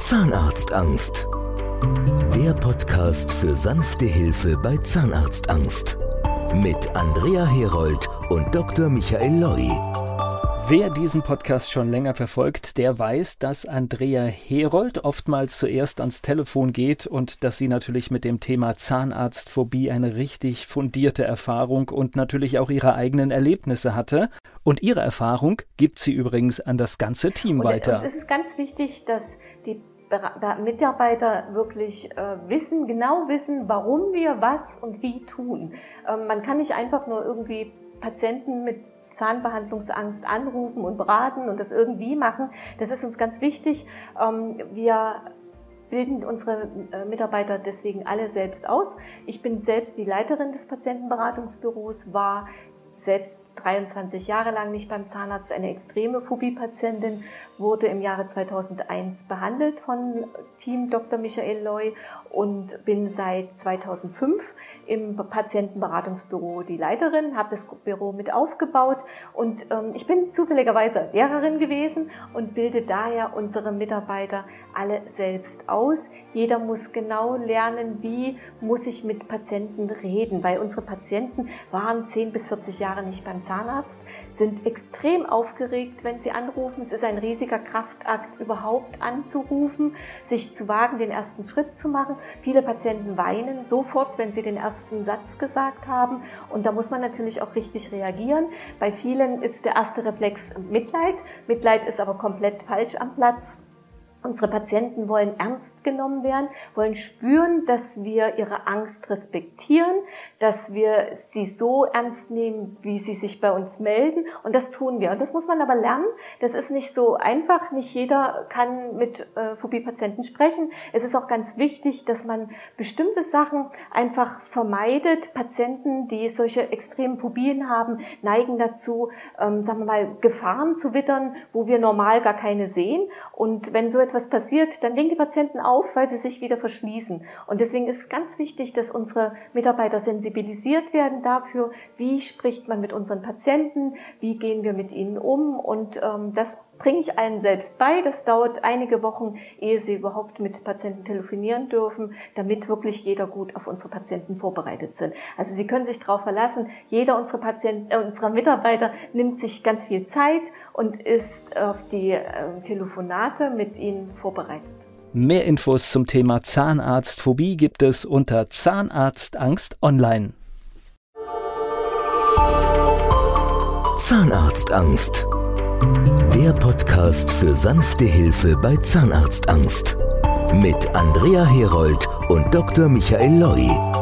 Zahnarztangst. Der Podcast für sanfte Hilfe bei Zahnarztangst. Mit Andrea Herold und Dr. Michael Loi. Wer diesen Podcast schon länger verfolgt, der weiß, dass Andrea Herold oftmals zuerst ans Telefon geht und dass sie natürlich mit dem Thema Zahnarztphobie eine richtig fundierte Erfahrung und natürlich auch ihre eigenen Erlebnisse hatte. Und ihre Erfahrung gibt sie übrigens an das ganze Team und, weiter. Und es ist ganz wichtig, dass die Mitarbeiter wirklich äh, wissen, genau wissen, warum wir was und wie tun. Ähm, man kann nicht einfach nur irgendwie Patienten mit Zahnbehandlungsangst anrufen und beraten und das irgendwie machen. Das ist uns ganz wichtig. Ähm, wir bilden unsere äh, Mitarbeiter deswegen alle selbst aus. Ich bin selbst die Leiterin des Patientenberatungsbüros, war selbst 23 Jahre lang nicht beim Zahnarzt, eine extreme Phobie-Patientin, wurde im Jahre 2001 behandelt von Team Dr. Michael Loy und bin seit 2005 im Patientenberatungsbüro die Leiterin, habe das Büro mit aufgebaut und ähm, ich bin zufälligerweise Lehrerin gewesen und bilde daher unsere Mitarbeiter alle selbst aus. Jeder muss genau lernen, wie muss ich mit Patienten reden, weil unsere Patienten waren 10 bis 40 Jahre nicht beim Zahnarzt, sind extrem aufgeregt, wenn sie anrufen. Es ist ein riesiger Kraftakt, überhaupt anzurufen, sich zu wagen, den ersten Schritt zu machen. Viele Patienten weinen sofort, wenn sie den ersten Satz gesagt haben. Und da muss man natürlich auch richtig reagieren. Bei vielen ist der erste Reflex Mitleid. Mitleid ist aber komplett falsch am Platz. Unsere Patienten wollen ernst genommen werden, wollen spüren, dass wir ihre Angst respektieren, dass wir sie so ernst nehmen, wie sie sich bei uns melden. Und das tun wir. Und das muss man aber lernen. Das ist nicht so einfach. Nicht jeder kann mit äh, Phobie-Patienten sprechen. Es ist auch ganz wichtig, dass man bestimmte Sachen einfach vermeidet. Patienten, die solche extremen Phobien haben, neigen dazu, ähm, sagen wir mal, Gefahren zu wittern, wo wir normal gar keine sehen. Und wenn so etwas passiert, dann legen die Patienten auf, weil sie sich wieder verschließen. Und deswegen ist es ganz wichtig, dass unsere Mitarbeiter sensibilisiert werden dafür, wie spricht man mit unseren Patienten, wie gehen wir mit ihnen um. Und ähm, das bringe ich allen selbst bei. Das dauert einige Wochen, ehe sie überhaupt mit Patienten telefonieren dürfen, damit wirklich jeder gut auf unsere Patienten vorbereitet sind. Also Sie können sich darauf verlassen, jeder unserer Patienten, äh, unserer Mitarbeiter nimmt sich ganz viel Zeit und ist auf die äh, Telefonate mit Ihnen vorbereitet. Mehr Infos zum Thema Zahnarztphobie gibt es unter Zahnarztangst online. Zahnarztangst der Podcast für sanfte Hilfe bei Zahnarztangst. Mit Andrea Herold und Dr. Michael Loi.